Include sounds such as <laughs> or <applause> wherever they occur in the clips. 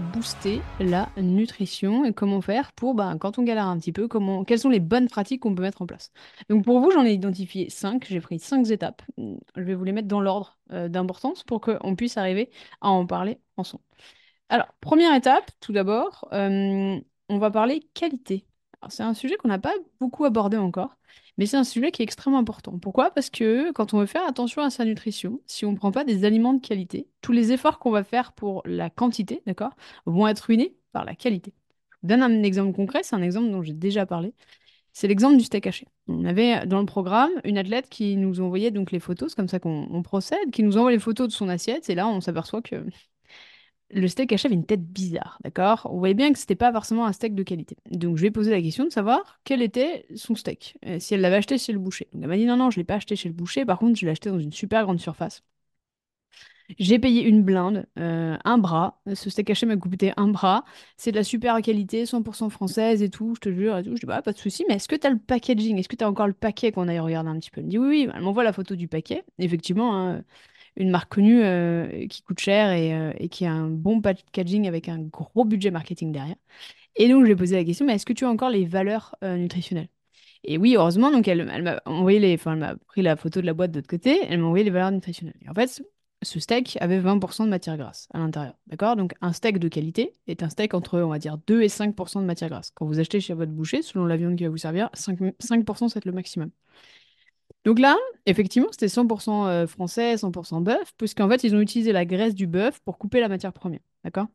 booster la nutrition et comment faire pour, bah, quand on galère un petit peu, comment, quelles sont les bonnes pratiques qu'on peut mettre en place. Donc pour vous, j'en ai identifié cinq. J'ai pris cinq étapes. Je vais vous les mettre dans l'ordre euh, d'importance pour qu'on puisse arriver à en parler ensemble. Alors, première étape, tout d'abord, euh, on va parler qualité. C'est un sujet qu'on n'a pas beaucoup abordé encore. Mais c'est un sujet qui est extrêmement important. Pourquoi? Parce que quand on veut faire attention à sa nutrition, si on ne prend pas des aliments de qualité, tous les efforts qu'on va faire pour la quantité, d'accord, vont être ruinés par la qualité. Je vous donne un exemple concret, c'est un exemple dont j'ai déjà parlé. C'est l'exemple du steak haché. On avait dans le programme une athlète qui nous envoyait donc les photos, c'est comme ça qu'on procède, qui nous envoie les photos de son assiette, et là on s'aperçoit que le steak haché avait une tête bizarre, d'accord? On voyait bien que c'était pas forcément un steak de qualité. Donc je lui ai posé la question de savoir quel était son steak, euh, si elle l'avait acheté chez le boucher. Donc elle m'a dit non, non, je l'ai pas acheté chez le boucher, par contre je l'ai acheté dans une super grande surface. J'ai payé une blinde, euh, un bras. Ce steak haché m'a coûté un bras. C'est de la super qualité, 100% française et tout, je te jure. Et tout. Je dis, bah, pas de souci, mais est-ce que tu as le packaging? Est-ce que tu as encore le paquet? Qu'on aille regarder un petit peu Elle me dit, oui, oui. Elle m'envoie la photo du paquet. Effectivement, hein, une marque connue euh, qui coûte cher euh, et, qui a un bon packaging avec un gros budget marketing derrière. Et donc, je lui ai posé la question, mais est-ce que tu as encore les valeurs euh, nutritionnelles? Et oui, heureusement, donc elle, m'a envoyé les, enfin, elle m'a pris la photo de la boîte de l'autre côté, elle m'a envoyé les valeurs nutritionnelles. Et en fait, ce steak avait 20% de matière grasse à l'intérieur. D'accord? Donc, un steak de qualité est un steak entre, on va dire, 2 et 5% de matière grasse. Quand vous achetez chez votre boucher, selon la viande qui va vous servir, 5%, 5% c'est le maximum. Donc là, effectivement, c'était 100% euh, français, 100% bœuf, puisqu'en fait, ils ont utilisé la graisse du bœuf pour couper la matière première. D'accord?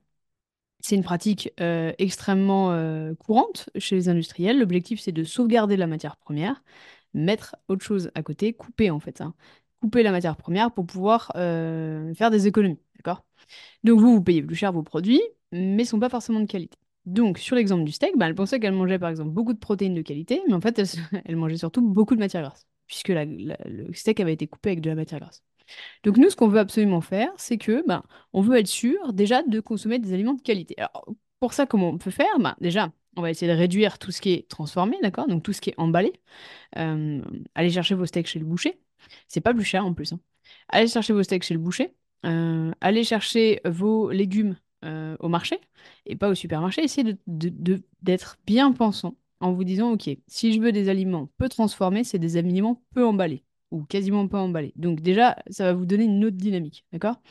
C'est une pratique euh, extrêmement euh, courante chez les industriels. L'objectif, c'est de sauvegarder la matière première, mettre autre chose à côté, couper en fait. Hein. Couper la matière première pour pouvoir faire des économies. D'accord? Donc vous, vous payez plus cher vos produits, mais ils sont pas forcément de qualité. Donc, sur l'exemple du steak, bah, elle pensait qu'elle mangeait par exemple beaucoup de protéines de qualité, mais en fait, elle <laughs> mangeait surtout beaucoup de matière grasse puisque le steak avait été coupé avec de la matière grasse. Donc nous, ce qu'on veut absolument faire, c'est que ben, on veut être sûr déjà de consommer des aliments de qualité. Alors pour ça, comment on peut faire? Ben, Déjà, on va essayer de réduire tout ce qui est transformé, d'accord? Donc tout ce qui est emballé. Euh, allez chercher vos steaks chez le boucher. C'est pas plus cher en plus. Hein. Allez chercher vos steaks chez le boucher. Euh, allez chercher vos légumes euh, au marché et pas au supermarché. Essayez d'être bien pensant en vous disant, OK, si je veux des aliments peu transformés, c'est des aliments peu emballés ou quasiment pas emballés. Donc déjà, ça va vous donner une autre dynamique, d'accord?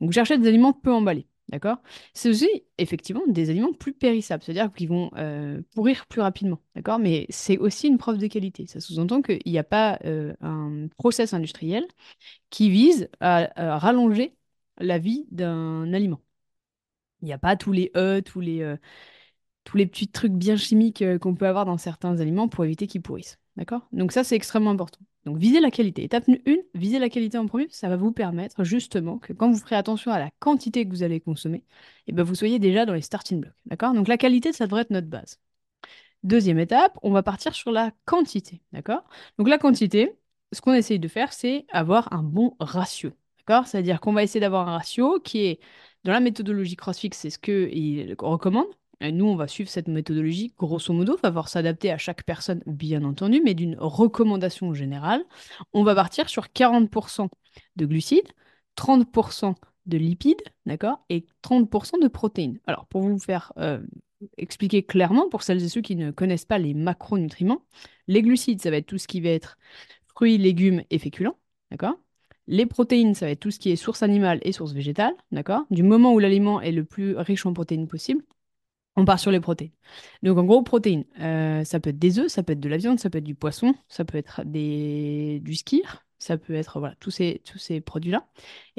Donc cherchez des aliments peu emballés, d'accord? C'est aussi effectivement des aliments plus périssables, c'est-à-dire qu'ils vont euh, pourrir plus rapidement, d'accord? Mais c'est aussi une preuve de qualité. Ça sous-entend qu'il n'y a pas euh, un process industriel qui vise à, rallonger la vie d'un aliment. Il n'y a pas tous les E, tous les, euh, tous les petits trucs bien chimiques euh, qu'on peut avoir dans certains aliments pour éviter qu'ils pourrissent. D'accord? Donc ça, c'est extrêmement important. Donc visez la qualité. Étape 1, visez la qualité en premier, ça va vous permettre justement que quand vous ferez attention à la quantité que vous allez consommer, et eh ben vous soyez déjà dans les starting blocks. Donc la qualité, ça devrait être notre base. Deuxième étape, on va partir sur la quantité. D'accord? Donc la quantité, ce qu'on essaye de faire, c'est avoir un bon ratio. D'accord? C'est-à-dire qu'on va essayer d'avoir un ratio qui est, dans la méthodologie CrossFit, c'est ce qu'il recommande, nous, on va suivre cette méthodologie, grosso modo, va falloir s'adapter à chaque personne, bien entendu, mais d'une recommandation générale, on va partir sur 40% de glucides, 30% de lipides, d'accord, et 30% de protéines. Alors, pour vous faire euh, expliquer clairement, pour celles et ceux qui ne connaissent pas les macronutriments, les glucides, ça va être tout ce qui va être fruits, légumes et féculents, d'accord. Les protéines, ça va être tout ce qui est source animale et source végétale, d'accord. Du moment où l'aliment est le plus riche en protéines possible, on part sur les protéines. Donc en gros, protéines, euh, ça peut être des œufs, ça peut être de la viande, ça peut être du poisson, ça peut être du skir, ça peut être tous ces, produits-là.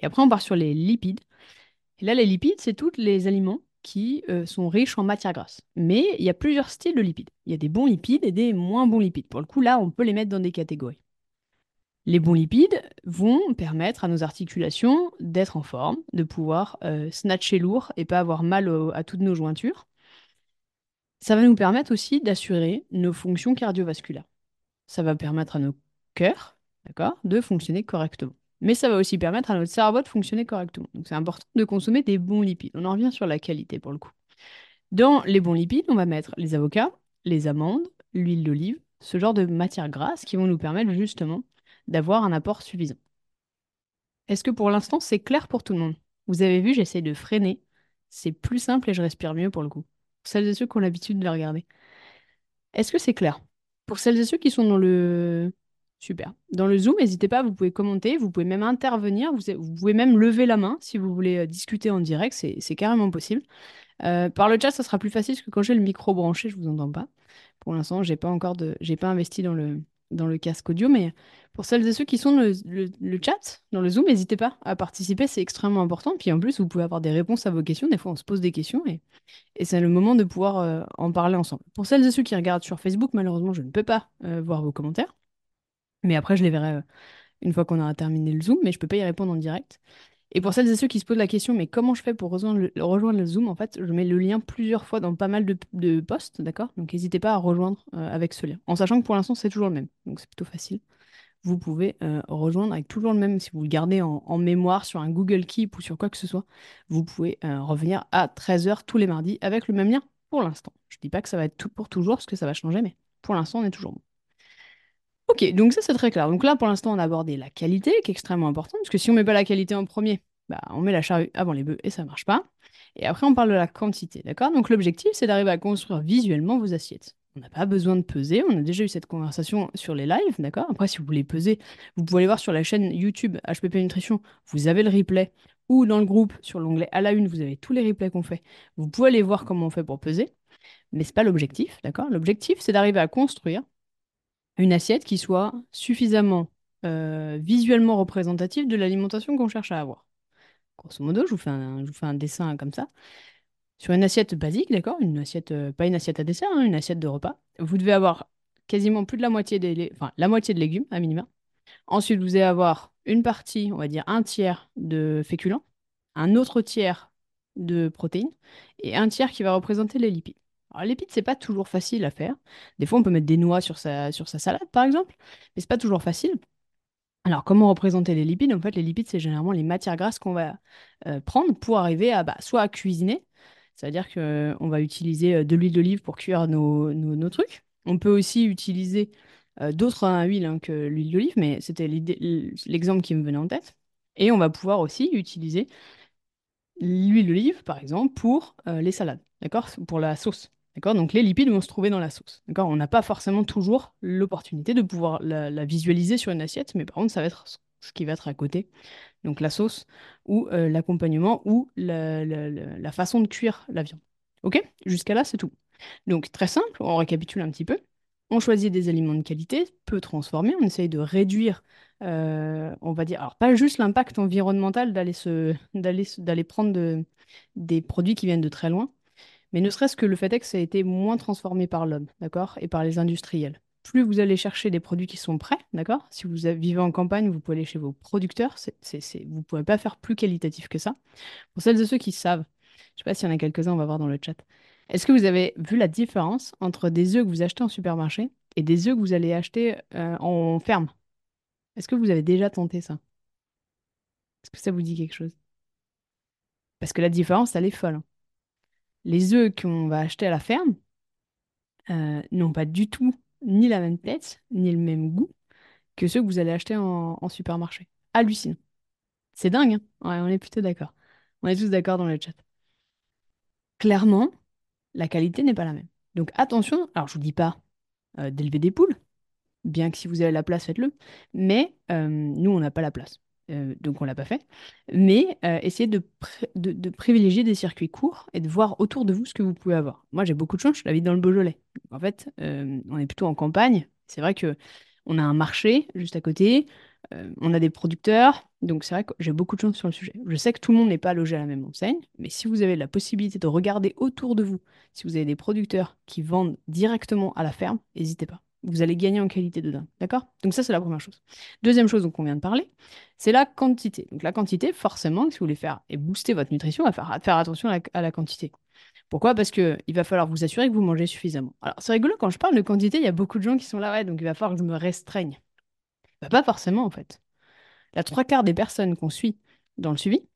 Et après, on part sur les lipides. Là, les lipides, c'est tous les aliments qui euh, sont riches en matière grasse. Mais il y a plusieurs styles de lipides. Il y a des bons lipides et des moins bons lipides. Pour le coup, là, on peut les mettre dans des catégories. Les bons lipides vont permettre à nos articulations d'être en forme, de pouvoir euh, snatcher lourd et pas avoir mal à toutes nos jointures ça va nous permettre aussi d'assurer nos fonctions cardiovasculaires. ça va permettre à nos cœurs, d'accord, de fonctionner correctement. Mais ça va aussi permettre à notre cerveau de fonctionner correctement. Donc c'est important de consommer des bons lipides. On en revient sur la qualité pour le coup. Dans les bons lipides, on va mettre les avocats, les amandes, l'huile d'olive, ce genre de matières grasses qui vont nous permettre justement d'avoir un apport suffisant. Est-ce que pour l'instant c'est clair pour tout le monde? Vous avez vu, j'essaie de freiner. C'est plus simple et je respire mieux pour le coup. Pour celles et ceux qui ont l'habitude de le regarder. Est-ce que c'est clair? Pour celles et ceux qui sont dans le... Super. Dans le Zoom, n'hésitez pas, vous pouvez commenter, vous pouvez même intervenir, vous, pouvez même lever la main si vous voulez euh, discuter en direct, c'est carrément possible. Euh, par le chat, ça sera plus facile parce que quand j'ai le micro branché, je vous entends pas. Pour l'instant, j'ai pas encore de, pas investi dans le, dans le casque audio, mais pour celles et ceux qui sont dans le, chat, dans le Zoom, n'hésitez pas à participer, c'est extrêmement important. Puis en plus, vous pouvez avoir des réponses à vos questions. Des fois, on se pose des questions et, c'est le moment de pouvoir euh, en parler ensemble. Pour celles et ceux qui regardent sur Facebook, malheureusement, je ne peux pas euh, voir vos commentaires. Mais après, je les verrai une fois qu'on aura terminé le Zoom, mais je peux pas y répondre en direct. Et pour celles et ceux qui se posent la question, mais comment je fais pour rejoindre le, Zoom En fait, je mets le lien plusieurs fois dans pas mal de, posts, d'accord? Donc n'hésitez pas à rejoindre euh, avec ce lien. En sachant que pour l'instant, c'est toujours le même. Donc c'est plutôt facile. Vous pouvez euh, rejoindre avec toujours le même, si vous le gardez en, mémoire sur un Google Keep ou sur quoi que ce soit, vous pouvez euh, revenir à 13h tous les mardis avec le même lien pour l'instant. Je ne dis pas que ça va être tout pour toujours, parce que ça va changer, mais pour l'instant, on est toujours bon. Ok, donc ça c'est très clair. Donc là, pour l'instant, on a abordé la qualité, qui est extrêmement importante, parce que si on met pas la qualité en premier, bah, on met la charrue avant les bœufs et ça marche pas. Et après, on parle de la quantité, d'accord? Donc l'objectif, c'est d'arriver à construire visuellement vos assiettes. On n'a pas besoin de peser, on a déjà eu cette conversation sur les lives, d'accord? Après, si vous voulez peser, vous pouvez aller voir sur la chaîne YouTube HPP Nutrition, vous avez le replay, ou dans le groupe, sur l'onglet à la une, vous avez tous les replays qu'on fait. Vous pouvez aller voir comment on fait pour peser, mais c'est pas l'objectif, d'accord? L'objectif, c'est d'arriver à construire une assiette qui soit suffisamment euh, visuellement représentative de l'alimentation qu'on cherche à avoir. Grosso modo, je vous fais un, dessin comme ça. Sur une assiette basique, d'accord Une assiette, euh, pas une assiette à dessert, hein, une assiette de repas. Vous devez avoir quasiment plus de la moitié des, la moitié de légumes, à minima. Ensuite, vous allez avoir une partie, on va dire un tiers de féculents, un autre tiers de protéines et un tiers qui va représenter les lipides. Alors, les lipides, c'est pas toujours facile à faire. Des fois, on peut mettre des noix sur sa, salade, par exemple, mais c'est pas toujours facile. Alors, comment représenter les lipides? En fait, les lipides, c'est généralement les matières grasses qu'on va euh, prendre pour arriver à bah, soit à cuisiner, c'est-à-dire qu'on va utiliser euh, de l'huile d'olive pour cuire nos, trucs. On peut aussi utiliser euh, d'autres huiles hein, que l'huile d'olive, mais c'était l'exemple qui me venait en tête. Et on va pouvoir aussi utiliser l'huile d'olive, par exemple, pour les salades, d'accord? Pour la sauce. D'accord? Donc les lipides vont se trouver dans la sauce. D'accord? On n'a pas forcément toujours l'opportunité de pouvoir la, visualiser sur une assiette, mais par contre, ça va être ce qui va être à côté. Donc la sauce ou euh, l'accompagnement ou la, façon de cuire la viande. Ok? Jusqu'à là, c'est tout. Donc très simple, on récapitule un petit peu. On choisit des aliments de qualité, peu transformés, on essaye de réduire, euh, on va dire, alors pas juste l'impact environnemental d'aller prendre des produits qui viennent de très loin, mais ne serait-ce que le fait est que ça a été moins transformé par l'homme, d'accord, et par les industriels. Plus vous allez chercher des produits qui sont prêts, d'accord Si vous vivez en campagne, vous pouvez aller chez vos producteurs. vous ne pouvez pas faire plus qualitatif que ça. Pour celles et ceux qui savent, je ne sais pas s'il y en a quelques-uns, on va voir dans le chat. Est-ce que vous avez vu la différence entre des œufs que vous achetez en supermarché et des œufs que vous allez acheter euh, en ferme? Est-ce que vous avez déjà tenté ça? Est-ce que ça vous dit quelque chose? Parce que la différence, elle est folle. Les œufs qu'on va acheter à la ferme euh, n'ont pas du tout ni la même tête, ni le même goût que ceux que vous allez acheter en, supermarché. Hallucinant. C'est dingue, hein ouais, on est plutôt d'accord. On est tous d'accord dans le chat. Clairement, la qualité n'est pas la même. Donc attention, alors je vous dis pas euh, d'élever des poules, bien que si vous avez la place, faites-le, mais euh, nous, on n'a pas la place. Euh, donc on l'a pas fait. Mais euh, essayez de, de, privilégier des circuits courts et de voir autour de vous ce que vous pouvez avoir. Moi, j'ai beaucoup de chance, je l'habite dans le Beaujolais. En fait, euh, on est plutôt en campagne. C'est vrai que on a un marché juste à côté, on a des producteurs, donc c'est vrai que j'ai beaucoup de chance sur le sujet. Je sais que tout le monde n'est pas logé à la même enseigne, mais si vous avez la possibilité de regarder autour de vous, si vous avez des producteurs qui vendent directement à la ferme, n'hésitez pas vous allez gagner en qualité de dingue. D'accord? Donc ça, c'est la première chose. Deuxième chose dont on vient de parler, c'est la quantité. Donc la quantité, forcément, si vous voulez faire et booster votre nutrition, à faire, faire attention à la, quantité. Pourquoi? Parce que il va falloir vous assurer que vous mangez suffisamment. Alors, c'est rigolo, quand je parle de quantité, il y a beaucoup de gens qui sont là, ouais, donc il va falloir que je me restreigne. Bah, pas forcément, en fait. La trois quarts des personnes qu'on suit dans le suivi,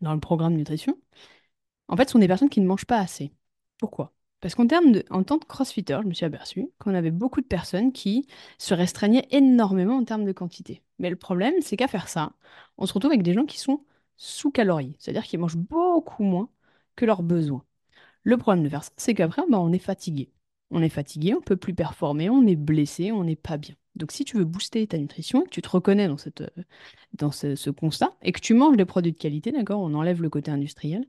dans le programme de nutrition, en fait, sont des personnes qui ne mangent pas assez. Pourquoi? Parce qu'en termes de, en tant que crossfitter, je me suis aperçu qu'on avait beaucoup de personnes qui se restreignaient énormément en termes de quantité. Mais le problème, c'est qu'à faire ça, on se retrouve avec des gens qui sont sous-calories, c'est-à-dire qu'ils mangent beaucoup moins que leurs besoins. Le problème de faire ça, c'est qu'après, bah, on est fatigué. On est fatigué, on peut plus performer, on est blessé, on n'est pas bien. Donc si tu veux booster ta nutrition, que tu te reconnais dans, cette, euh, dans ce, constat, et que tu manges des produits de qualité, d'accord, on enlève le côté industriel,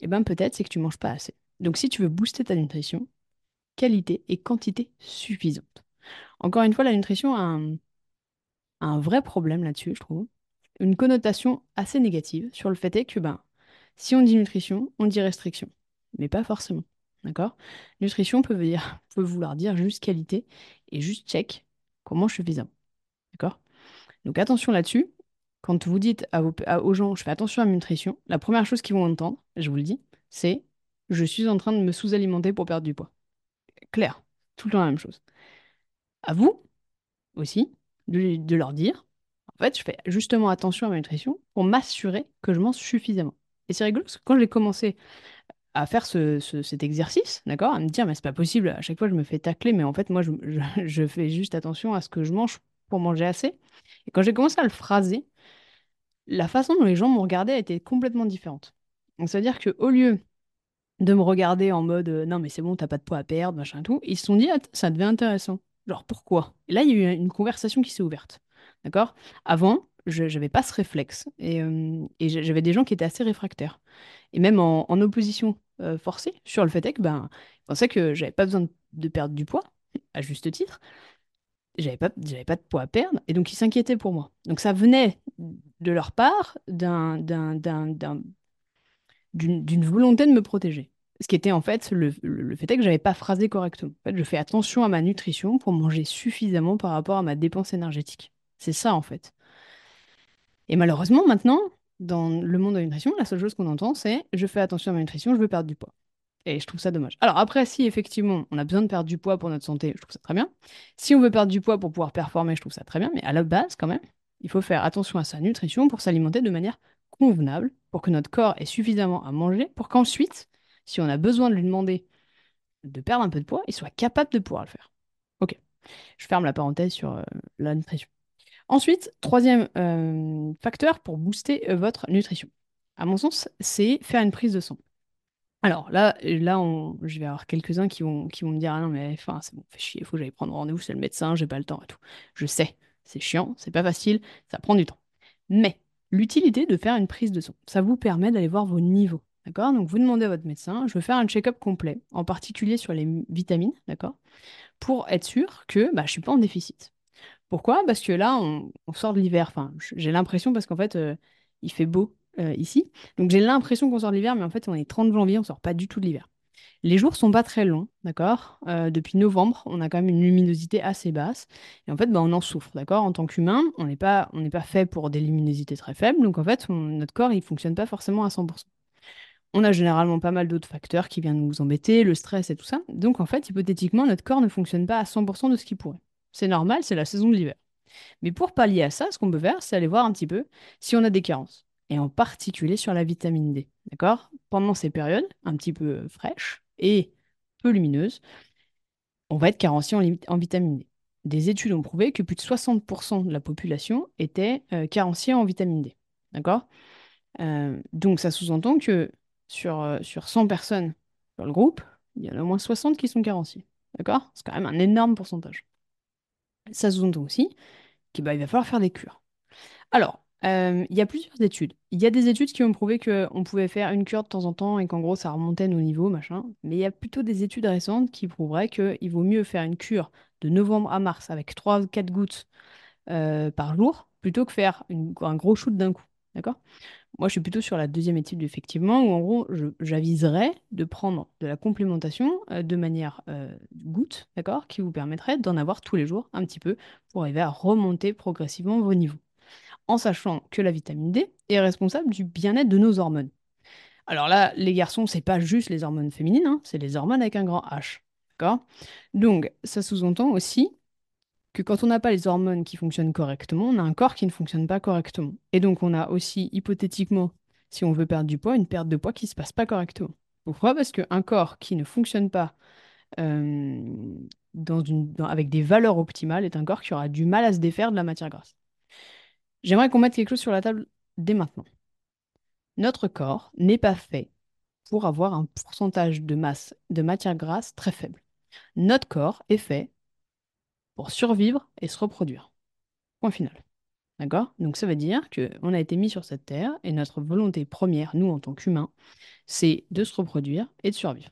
eh ben peut-être c'est que tu manges pas assez. Donc si tu veux booster ta nutrition, qualité et quantité suffisante. Encore une fois, la nutrition a un, vrai problème là-dessus, je trouve. Une connotation assez négative sur le fait est que ben, si on dit nutrition, on dit restriction. Mais pas forcément. D'accord? Nutrition <laughs> peut, vouloir dire juste qualité et juste check comment je suis suffisamment. D'accord? Donc attention là-dessus. Quand vous dites aux gens, je fais attention à ma nutrition, la première chose qu'ils vont entendre, je vous le dis, c'est je suis en train de me sous-alimenter pour perdre du poids. Clair, tout le temps la même chose. À vous aussi de, leur dire, en fait, je fais justement attention à ma nutrition pour m'assurer que je mange suffisamment. Et c'est rigolo parce que quand j'ai commencé à faire ce- ce- cet exercice, d'accord, à me dire, mais c'est pas possible, à chaque fois je me fais tacler, mais en fait, moi, je, <laughs> fais juste attention à ce que je mange pour manger assez. Et quand j'ai commencé à le phraser, la façon dont les gens regardé a été complètement différente. Donc, c'est-à-dire qu'au lieu de me regarder en mode euh, non, mais c'est bon, t'as pas de poids à perdre, machin tout, ils se sont dit, Ah, ça devient intéressant. Genre, pourquoi? Et là, il y a eu une conversation qui s'est ouverte. D'accord? Avant, je n'avais pas ce réflexe. Et, euh, et j'a- j'avais des gens qui étaient assez réfractaires. Et même en, opposition euh, forcée sur le fait que ben, ils pensaient que j'avais pas besoin de, de perdre du poids, à juste titre. J'avais pas, j'avais pas de poids à perdre. Et donc, ils s'inquiétaient pour moi. Donc, ça venait de leur part d'un, d'un d'une volonté de me protéger. Ce qui était en fait, le fait est que j'avais pas phrasé correctement. En fait, je fais attention à ma nutrition pour manger suffisamment par rapport à ma dépense énergétique. C'est ça en fait. Et malheureusement, maintenant, dans le monde de la nutrition, la seule chose qu'on entend, c'est je fais attention à ma nutrition, je veux perdre du poids. Et je trouve ça dommage. Alors après, si effectivement on a besoin de perdre du poids pour notre santé, je trouve ça très bien. Si on veut perdre du poids pour pouvoir performer, je trouve ça très bien. Mais à la base, quand même, il faut faire attention à sa nutrition pour s'alimenter de manière convenable, pour que notre corps ait suffisamment à manger, pour qu'ensuite, si on a besoin de lui demander de perdre un peu de poids, il soit capable de pouvoir le faire. Ok, je ferme la parenthèse sur euh, la nutrition. Ensuite, troisième euh, facteur pour booster euh, votre nutrition. À mon sens, c'est faire une prise de sang. Alors là, là je vais avoir quelques-uns qui vont, qui me dire, ah non mais enfin, c'est bon, fait chier, il faut que j'aille prendre rendez-vous chez le médecin, j'ai pas le temps et tout. Je sais, c'est chiant, c'est pas facile, ça prend du temps. Mais l'utilité de faire une prise de sang, ça vous permet d'aller voir vos niveaux. D'accord? Donc vous demandez à votre médecin, je veux faire un check-up complet, en particulier sur les vitamines, d'accord? Pour être sûr que bah, je suis pas en déficit. Pourquoi? Parce que là, on, sort de l'hiver. Enfin, j'ai l'impression parce qu'en fait, euh, il fait beau euh, ici. Donc j'ai l'impression qu'on sort de l'hiver, mais en fait, on est 30 janvier, on sort pas du tout de l'hiver. Les jours sont pas très longs, d'accord? Euh, depuis novembre, on a quand même une luminosité assez basse. Et en fait, bah, on en souffre, d'accord? En tant qu'humain, on n'est pas, fait pour des luminosités très faibles. Donc en fait, notre corps, il fonctionne pas forcément à 100%. On a généralement pas mal d'autres facteurs qui viennent nous embêter, le stress et tout ça. Donc en fait, hypothétiquement, notre corps ne fonctionne pas à 100% de ce qu'il pourrait. C'est normal, c'est la saison de l'hiver. Mais pour pallier à ça, ce qu'on peut faire, c'est aller voir un petit peu si on a des carences. Et en particulier sur la vitamine D. D'accord? Pendant ces périodes un petit peu fraîches et peu lumineuses, on va être carencé en, vitamine D. Des études ont prouvé que plus de 60% de la population était euh, en vitamine D. D'accord? Euh, donc ça sous-entend que sur, euh, sur 100 personnes dans le groupe, il y en a au moins 60 qui sont carenciées. D'accord? C'est quand même un énorme pourcentage. Ça sous-entend aussi qu'il va falloir faire des cures. Alors, euh, il y a plusieurs études. Il y a des études qui ont prouvé qu'on pouvait faire une cure de temps en temps et qu'en gros ça remontait nos niveaux, machin. Mais il y a plutôt des études récentes qui prouveraient qu'il vaut mieux faire une cure de novembre à mars avec trois ou 4 gouttes euh, par jour plutôt que faire un gros shoot d'un coup. D'accord? Moi, je suis plutôt sur la deuxième étude, effectivement, où en gros, j'aviserais de prendre de la complémentation euh, de manière goutte, d'accord, qui vous permettrait d'en avoir tous les jours un petit peu pour arriver à remonter progressivement vos niveaux en sachant que la vitamine D est responsable du bien-être de nos hormones. Alors là, les garçons, c'est pas juste les hormones féminines, hein, c'est les hormones avec un grand H. D'accord? Donc, ça sous-entend aussi que quand on n'a pas les hormones qui fonctionnent correctement, on a un corps qui ne fonctionne pas correctement. Et donc, on a aussi, hypothétiquement, si on veut perdre du poids, une perte de poids qui ne se passe pas correctement. Pourquoi? Parce qu'un corps qui ne fonctionne pas euh, avec des valeurs optimales est un corps qui aura du mal à se défaire de la matière grasse. J'aimerais qu'on mette quelque chose sur la table dès maintenant. Notre corps n'est pas fait pour avoir un pourcentage de masse de matière grasse très faible. Notre corps est fait pour survivre et se reproduire. Point final. D'accord? Donc ça veut dire qu'on a été mis sur cette terre et notre volonté première, nous en tant qu'humains, c'est de se reproduire et de survivre.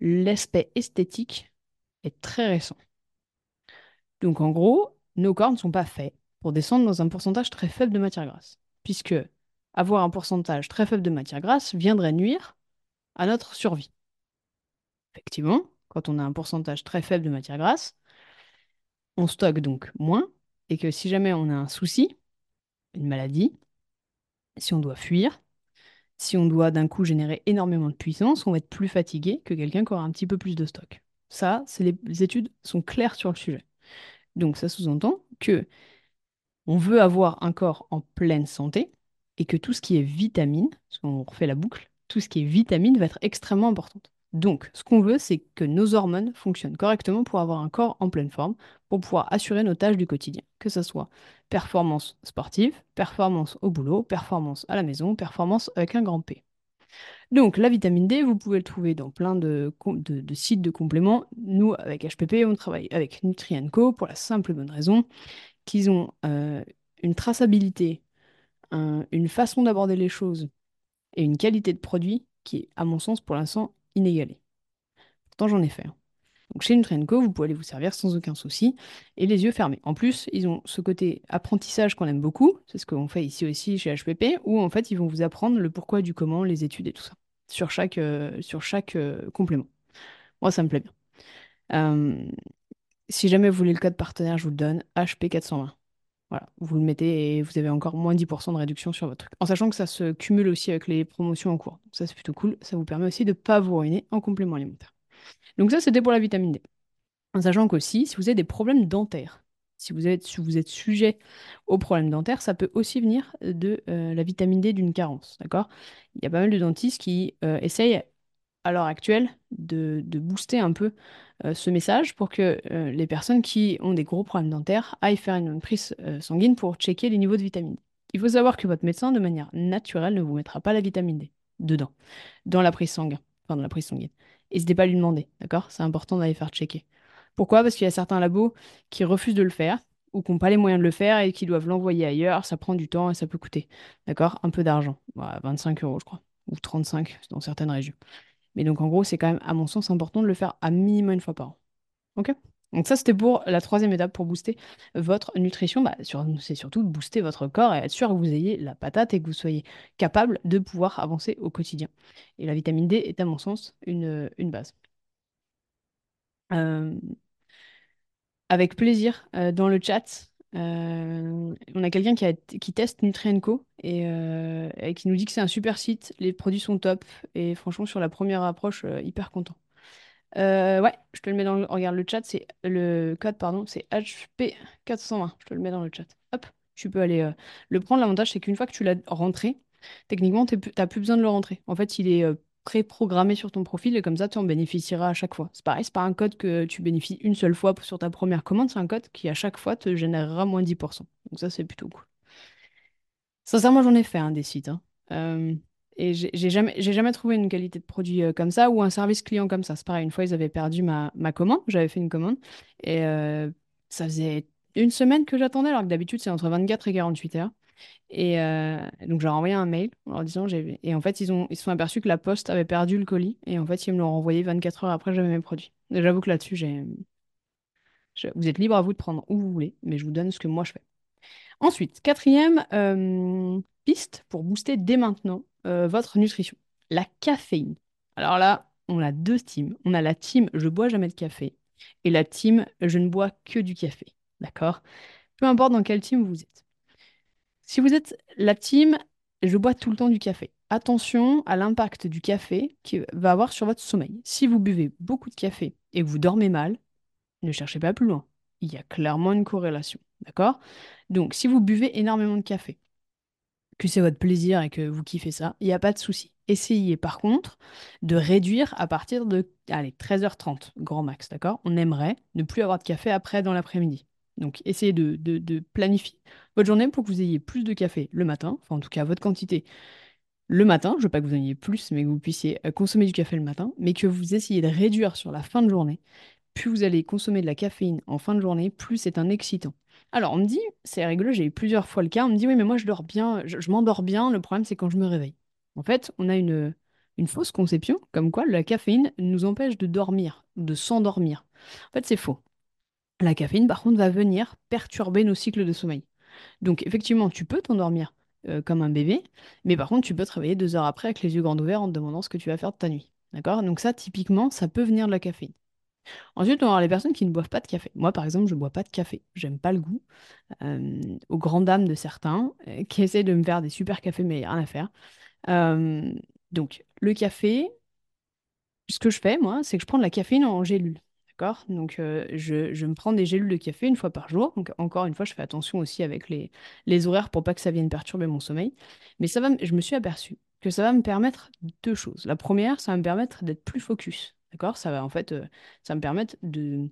L'aspect esthétique est très récent. Donc en gros, nos corps ne sont pas faits pour descendre dans un pourcentage très faible de matière grasse, puisque avoir un pourcentage très faible de matière grasse viendrait nuire à notre survie. Effectivement, quand on a un pourcentage très faible de matière grasse, on stocke donc moins, et que si jamais on a un souci, une maladie, si on doit fuir, si on doit d'un coup générer énormément de puissance, on va être plus fatigué que quelqu'un qui aura un petit peu plus de stock. Ça, les, les études sont claires sur le sujet. Donc ça sous-entend que on veut avoir un corps en pleine santé et que tout ce qui est vitamine, parce qu'on refait la boucle, tout ce qui est vitamine va être extrêmement important. Donc, ce qu'on veut, c'est que nos hormones fonctionnent correctement pour avoir un corps en pleine forme, pour pouvoir assurer nos tâches du quotidien, que ce soit performance sportive, performance au boulot, performance à la maison, performance avec un grand P. Donc, la vitamine D, vous pouvez le trouver dans plein de, sites de compléments. Nous, avec HPP, on travaille avec Nutri Co pour la simple bonne raison qu'ils ont euh, une traçabilité, un- une façon d'aborder les choses et une qualité de produit qui est, à mon sens, pour l'instant, inégalée. Pourtant, j'en ai fait. hein. Donc, chez Nutri Co, vous pouvez aller vous servir sans aucun souci et les yeux fermés. En plus, ils ont ce côté apprentissage qu'on aime beaucoup, c'est ce qu'on fait ici aussi chez HPP, où en fait, ils vont vous apprendre le pourquoi du comment, les études et tout ça, sur chaque, euh, sur chaque euh, complément. Moi, ça me plaît bien. Si jamais vous voulez le code partenaire, je vous le donne, HP420. Voilà, vous le mettez et vous avez encore moins 10% de réduction sur votre truc. En sachant que ça se cumule aussi avec les promotions en cours. Ça, c'est plutôt cool. Ça vous permet aussi de ne pas vous ruiner en complément alimentaire. Donc ça, c'était pour la vitamine D. En sachant qu'aussi, si vous avez des problèmes dentaires, si vous êtes, sujet aux problèmes dentaires, ça peut aussi venir de euh, la vitamine D d'une carence. D'accord? Il y a pas mal de dentistes qui euh, essayent à l'heure actuelle de, booster un peu euh, ce message pour que euh, les personnes qui ont des gros problèmes dentaires aillent faire une prise euh, sanguine pour checker les niveaux de vitamine D. Il faut savoir que votre médecin, de manière naturelle, ne vous mettra pas la vitamine D dedans, dans la prise sanguine. Enfin, dans la prise sanguine. N'hésitez pas à lui demander, d'accord? C'est important d'aller faire checker. Pourquoi? Parce qu'il y a certains labos qui refusent de le faire ou qui n'ont pas les moyens de le faire et qui doivent l'envoyer ailleurs. Ça prend du temps et ça peut coûter, d'accord? Un peu d'argent, Voilà, 25 euros, je crois, ou 35 dans certaines régions. Mais donc, en gros, c'est quand même, à mon sens, important de le faire à minimum une fois par an. OK? Donc ça, c'était pour la troisième étape pour booster votre nutrition. Bah, c'est surtout de booster votre corps et être sûr que vous ayez la patate et que vous soyez capable de pouvoir avancer au quotidien. Et la vitamine D est, à mon sens, une, une base. Euh, avec plaisir, euh, dans le chat, euh, on a quelqu'un qui, teste Nutrien.co et, euh, et qui nous dit que c'est un super site, les produits sont top et franchement, sur la première approche, euh, hyper content. Ouais, je te le mets dans le... Regarde, le chat, c'est... Le code, pardon, c'est HP420. Je te le mets dans le chat. Hop, tu peux aller le prendre. L'avantage, c'est qu'une fois que tu l'as rentré, techniquement, tu n'as plus besoin de le rentrer. En fait, il est pré-programmé sur ton profil et comme ça, tu en bénéficieras à chaque fois. C'est pareil, c'est pas un code que tu bénéficies une seule fois sur ta première commande, c'est un code qui, à chaque fois, te générera moins 10%. Donc ça, c'est plutôt cool. Sincèrement, j'en ai fait un des sites. hein. Euh, et j'ai jamais, trouvé une qualité de produit euh, comme ça ou un service client comme ça. C'est pareil, une fois, ils avaient perdu ma, ma commande. J'avais fait une commande. Et euh, ça faisait une semaine que j'attendais, alors que d'habitude, c'est entre 24 et 48 heures. Et euh, donc, j'ai envoyé un mail en leur disant. Et en fait, ils ils se sont aperçus que la poste avait perdu le colis. Et en fait, ils me l'ont renvoyé 24 heures après, j'avais mes produits. J'avoue que là-dessus, j'ai... Vous êtes libre à vous de prendre où vous voulez, mais je vous donne ce que moi je fais. Ensuite, quatrième euh, piste pour booster dès maintenant euh, votre nutrition, la caféine. Alors là, on a deux teams. On a la team je bois jamais de café et la team je ne bois que du café. D'accord? Peu importe dans quelle team vous êtes. Si vous êtes la team je bois tout le temps du café, attention à l'impact du café qu'il va avoir sur votre sommeil. Si vous buvez beaucoup de café et que vous dormez mal, ne cherchez pas plus loin. Il y a clairement une corrélation. D'accord? Donc, si vous buvez énormément de café, que c'est votre plaisir et que vous kiffez ça, il n'y a pas de souci. Essayez par contre de réduire à partir de allez, 13h30, grand max, d'accord? On aimerait ne plus avoir de café après dans l'après-midi. Donc essayez de, planifier votre journée pour que vous ayez plus de café le matin, enfin en tout cas votre quantité le matin, je ne veux pas que vous en ayez plus, mais que vous puissiez euh, consommer du café le matin, mais que vous essayez de réduire sur la fin de journée. Plus vous allez consommer de la caféine en fin de journée, plus c'est un excitant. Alors, on me dit, c'est rigolo, j'ai eu plusieurs fois le cas, on me dit, oui, mais moi, je dors bien, je, m'endors bien, le problème, c'est quand je me réveille. En fait, on a une fausse conception, comme quoi la caféine nous empêche de dormir, de s'endormir. En fait, c'est faux. La caféine, par contre, va venir perturber nos cycles de sommeil. Donc, effectivement, tu peux t'endormir euh, comme un bébé, mais par contre, tu peux travailler deux heures après avec les yeux grands ouverts en te demandant ce que tu vas faire de ta nuit. D'accord? Donc, ça, typiquement, ça peut venir de la caféine. Ensuite, on va avoir les personnes qui ne boivent pas de café. Moi, par exemple, je ne bois pas de café. J'aime pas le goût. Euh, aux grandes dames de certains euh, qui essaient de me faire des super cafés, mais rien à faire. Euh, donc, le café, ce que je fais, moi, c'est que je prends de la caféine en gélule. D'accord? Donc, je, me prends des gélules de café une fois par jour. Encore une fois, je fais attention aussi avec les, horaires pour pas que ça vienne perturber mon sommeil. Mais ça va, je me suis aperçu que ça va me permettre deux choses. La première, ça va me permettre d'être plus focus. D'accord? Ça va en fait, ça me permettre de,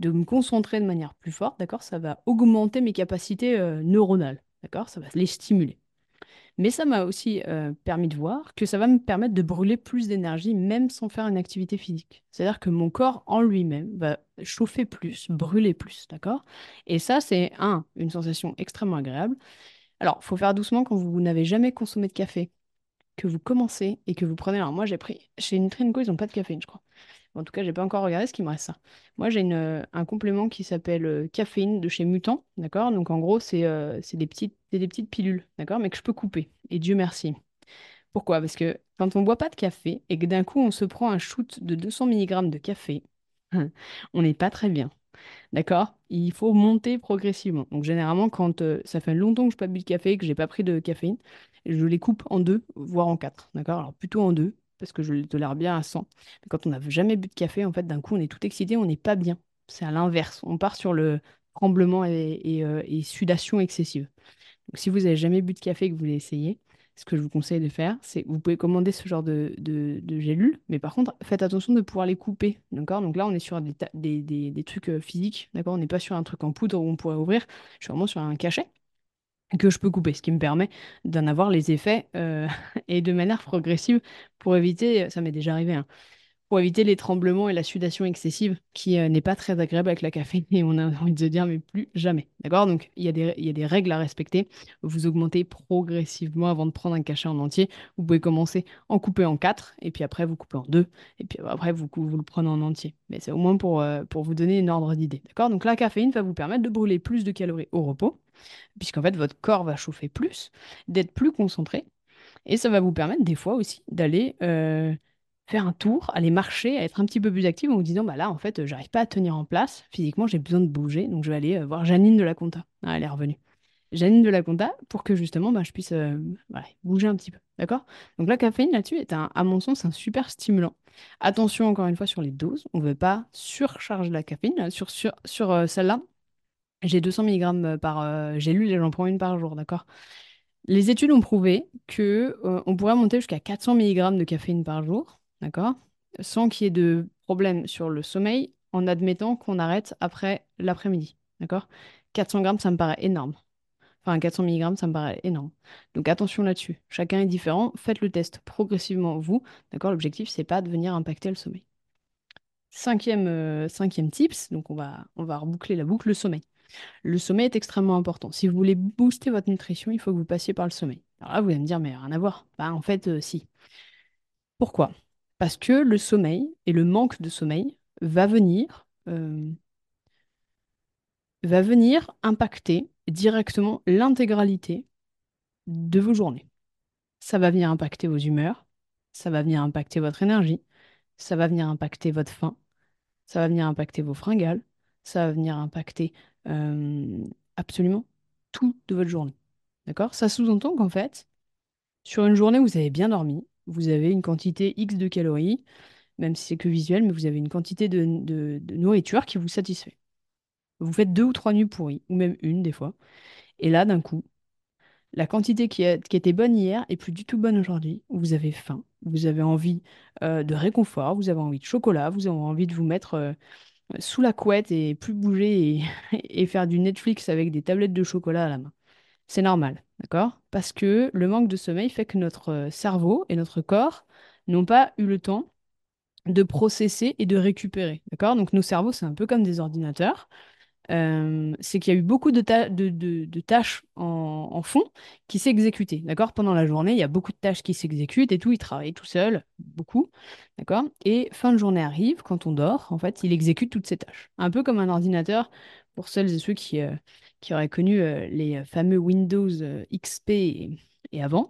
me concentrer de manière plus forte. D'accord? Ça va augmenter mes capacités neuronales. D'accord? Ça va les stimuler. Mais ça m'a aussi euh, permis de voir que ça va me permettre de brûler plus d'énergie même sans faire une activité physique. C'est-à-dire que mon corps en lui-même va chauffer plus, brûler plus, d'accord? Et ça, c'est un, une sensation extrêmement agréable. Alors, il faut faire doucement quand vous n'avez jamais consommé de café, que vous commencez et que vous prenez. Alors, moi, j'ai pris chez Nutrienco, ils n'ont pas de caféine, je crois. En tout cas, j'ai pas encore regardé ce qui me reste. Moi, j'ai euh, un complément qui s'appelle euh, caféine de chez Mutant, d'accord? Donc en gros, c'est euh, des petites, des petites pilules, d'accord? Mais que je peux couper. Et Dieu merci. Pourquoi? Parce que quand on boit pas de café et que d'un coup on se prend un shoot de 200 mg de café, <laughs> on n'est pas très bien. D'accord? Il faut monter progressivement. Donc généralement, quand ça fait longtemps que je n'ai pas bu de café, que j'ai pas pris de caféine, je les coupe en deux, voire en quatre. D'accord? Alors plutôt en deux, parce que je le tolère bien à 100. Mais quand on n'a jamais bu de café, en fait, d'un coup, on est tout excité, on n'est pas bien. C'est à l'inverse. On part sur le tremblement et, euh, sudation excessive. Donc, si vous n'avez jamais bu de café et que vous voulez essayer, ce que je vous conseille de faire, c'est vous pouvez commander ce genre de, de, gélules, mais par contre, faites attention de pouvoir les couper. D'accord? Donc là, on est sur des, des, des, trucs euh, physiques. D'accord? On n'est pas sur un truc en poudre où on pourrait ouvrir. Je suis vraiment sur un cachet que je peux couper, ce qui me permet d'en avoir les effets euh, <laughs> et de manière progressive pour éviter, ça m'est déjà arrivé, hein, pour éviter les tremblements et la sudation excessive qui euh, n'est pas très agréable avec la caféine <laughs> et on a envie de se dire mais plus jamais. D'accord? Donc il y, a des, règles à respecter. Vous augmentez progressivement avant de prendre un cachet en entier. Vous pouvez commencer en couper en quatre et puis après vous coupez en deux et puis après vous, le prenez en entier. Mais c'est au moins pour, euh, pour vous donner une ordre d'idée. D'accord? Donc la caféine va vous permettre de brûler plus de calories au repos puisqu'en fait votre corps va chauffer plus, d'être plus concentré, et ça va vous permettre des fois aussi d'aller euh, faire un tour, aller marcher, à être un petit peu plus actif en vous disant, bah là en fait j'arrive pas à tenir en place, physiquement j'ai besoin de bouger, donc je vais aller euh, voir Janine de la Conta. Ah, elle est revenue. Janine de la Conta pour que justement bah, je puisse euh, bouger un petit peu. D'accord? Donc la caféine là-dessus est à mon sens un super stimulant. Attention encore une fois sur les doses, on ne veut pas surcharger la caféine. Sur celle-là, j'ai 200 mg par euh, et j'en prends une par jour, d'accord? Les études ont prouvé que euh, on pourrait monter jusqu'à 400 mg de caféine par jour, d'accord? Sans qu'il y ait de problème sur le sommeil, en admettant qu'on arrête après l'après-midi, d'accord? 400 grammes, ça me paraît énorme. Enfin, 400 mg, ça me paraît énorme. Donc attention là-dessus. Chacun est différent. Faites le test progressivement, vous. D'accord? L'objectif, c'est pas de venir impacter le sommeil. Cinquième, euh, cinquième tips, donc on va, on va reboucler la boucle, le sommeil. Le sommeil est extrêmement important. Si vous voulez booster votre nutrition, il faut que vous passiez par le sommeil. Alors là, vous allez me dire, mais rien à voir. Bah, en fait, euh, si. Pourquoi? Parce que le sommeil et le manque de sommeil va venir, euh, venir impacter directement l'intégralité de vos journées. Ça va venir impacter vos humeurs, ça va venir impacter votre énergie, ça va venir impacter votre faim, ça va venir impacter vos fringales, ça va venir impacter absolument tout de votre journée. D'accord? Ça sous-entend qu'en fait, Sur une journée où vous avez bien dormi, vous avez une quantité X de calories, même si c'est que visuel, mais vous avez une quantité de, nourriture qui vous satisfait. Vous faites deux ou trois nuits pourries, ou même une des fois, et là, d'un coup, la quantité qui était bonne hier est plus du tout bonne aujourd'hui. Vous avez faim, vous avez envie euh, de réconfort, vous avez envie de chocolat, vous avez envie de vous mettre euh, sous la couette et plus bouger <laughs> et, faire du Netflix avec des tablettes de chocolat à la main. C'est normal, d'accord? Parce que le manque de sommeil fait que notre euh, cerveau et notre corps n'ont pas eu le temps de processer et de récupérer, d'accord? Donc nos cerveaux, c'est un peu comme des ordinateurs. Euh, c'est qu'il y a eu beaucoup de, tâches en, fond qui s'exécutaient, d'accord? Pendant la journée, il y a beaucoup de tâches qui s'exécutent et tout, il travaille tout seul, beaucoup, d'accord? Et fin de journée arrive, quand on dort, en fait, il exécute toutes ces tâches. Un peu comme un ordinateur, pour celles et ceux qui, euh, auraient connu euh, les fameux Windows XP et avant.